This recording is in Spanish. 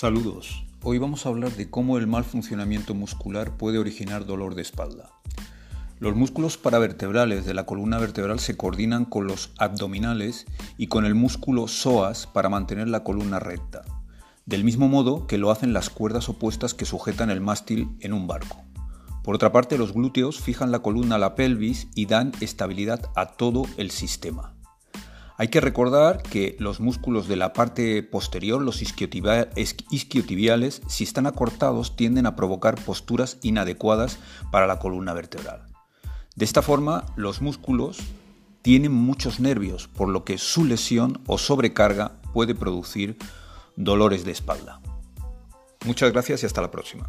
Saludos. Hoy vamos a hablar de cómo el mal funcionamiento muscular puede originar dolor de espalda. Los músculos paravertebrales de la columna vertebral se coordinan con los abdominales y con el músculo psoas para mantener la columna recta, del mismo modo que lo hacen las cuerdas opuestas que sujetan el mástil en un barco. Por otra parte, los glúteos fijan la columna a la pelvis y dan estabilidad a todo el sistema. Hay que recordar que los músculos de la parte posterior, los isquiotibiales, si están acortados, tienden a provocar posturas inadecuadas para la columna vertebral. De esta forma, los músculos tienen muchos nervios, por lo que su lesión o sobrecarga puede producir dolores de espalda. Muchas gracias y hasta la próxima.